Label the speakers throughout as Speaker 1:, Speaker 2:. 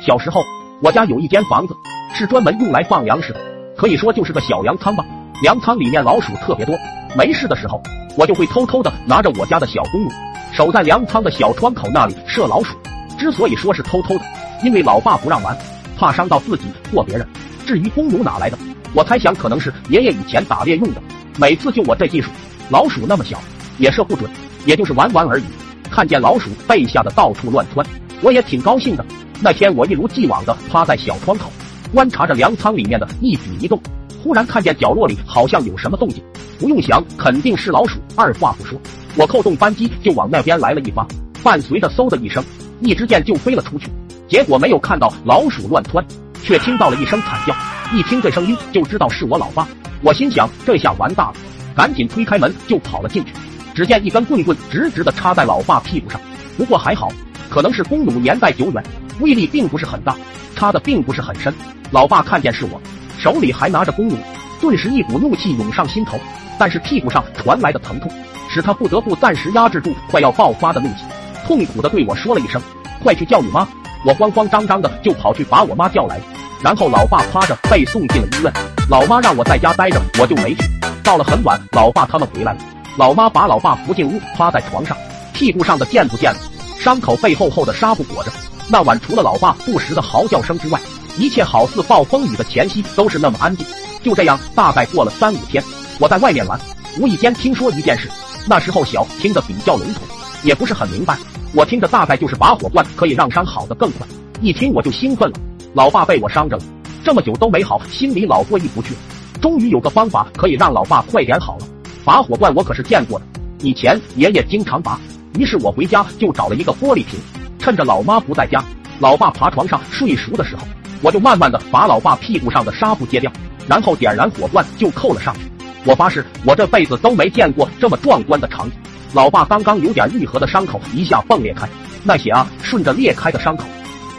Speaker 1: 小时候，我家有一间房子，是专门用来放粮食的，可以说就是个小粮仓吧。粮仓里面老鼠特别多，没事的时候，我就会偷偷的拿着我家的小公弩，守在粮仓的小窗口那里射老鼠。之所以说是偷偷的，因为老爸不让玩，怕伤到自己或别人。至于弓弩哪来的，我猜想可能是爷爷以前打猎用的。每次就我这技术，老鼠那么小，也射不准，也就是玩玩而已。看见老鼠被吓得到处乱窜，我也挺高兴的。那天我一如既往的趴在小窗口，观察着粮仓里面的一举一动。忽然看见角落里好像有什么动静，不用想，肯定是老鼠。二话不说，我扣动扳机就往那边来了一发，伴随着嗖的一声，一支箭就飞了出去。结果没有看到老鼠乱窜，却听到了一声惨叫。一听这声音就知道是我老爸。我心想这下完大了，赶紧推开门就跑了进去。只见一根棍棍直直的插在老爸屁股上，不过还好，可能是弓弩年代久远，威力并不是很大，插的并不是很深。老爸看见是我。手里还拿着弓弩，顿时一股怒气涌上心头。但是屁股上传来的疼痛，使他不得不暂时压制住快要爆发的怒气，痛苦的对我说了一声：“快去叫你妈！”我慌慌张张的就跑去把我妈叫来，然后老爸趴着被送进了医院。老妈让我在家待着，我就没去。到了很晚，老爸他们回来了，老妈把老爸扶进屋，趴在床上，屁股上的见不见了？伤口被厚厚的纱布裹着。那晚除了老爸不时的嚎叫声之外，一切好似暴风雨的前夕，都是那么安静。就这样，大概过了三五天，我在外面玩，无意间听说一件事。那时候小，听得比较笼统，也不是很明白。我听的大概就是拔火罐可以让伤好的更快。一听我就兴奋了，老爸被我伤着了，这么久都没好，心里老过意不去。终于有个方法可以让老爸快点好了。拔火罐我可是见过的，以前爷爷经常拔。于是我回家就找了一个玻璃瓶，趁着老妈不在家，老爸爬床上睡熟的时候。我就慢慢的把老爸屁股上的纱布揭掉，然后点燃火罐就扣了上去。我发誓，我这辈子都没见过这么壮观的场景。老爸刚刚有点愈合的伤口一下迸裂开，那血啊顺着裂开的伤口，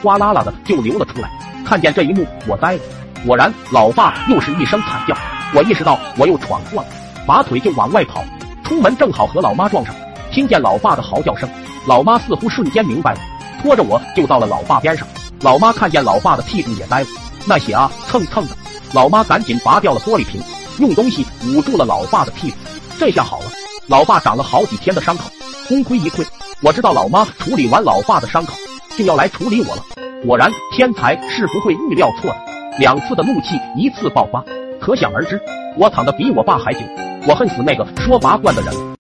Speaker 1: 哗啦啦的就流了出来。看见这一幕，我呆了。果然，老爸又是一声惨叫。我意识到我又闯祸了，拔腿就往外跑。出门正好和老妈撞上，听见老爸的嚎叫声，老妈似乎瞬间明白了，拖着我就到了老爸边上。老妈看见老爸的屁股也呆了，那血啊蹭蹭的。老妈赶紧拔掉了玻璃瓶，用东西捂住了老爸的屁股。这下好了，老爸长了好几天的伤口，功亏一篑。我知道老妈处理完老爸的伤口，就要来处理我了。果然，天才是不会预料错的。两次的怒气一次爆发，可想而知，我躺的比我爸还久。我恨死那个说拔罐的人了。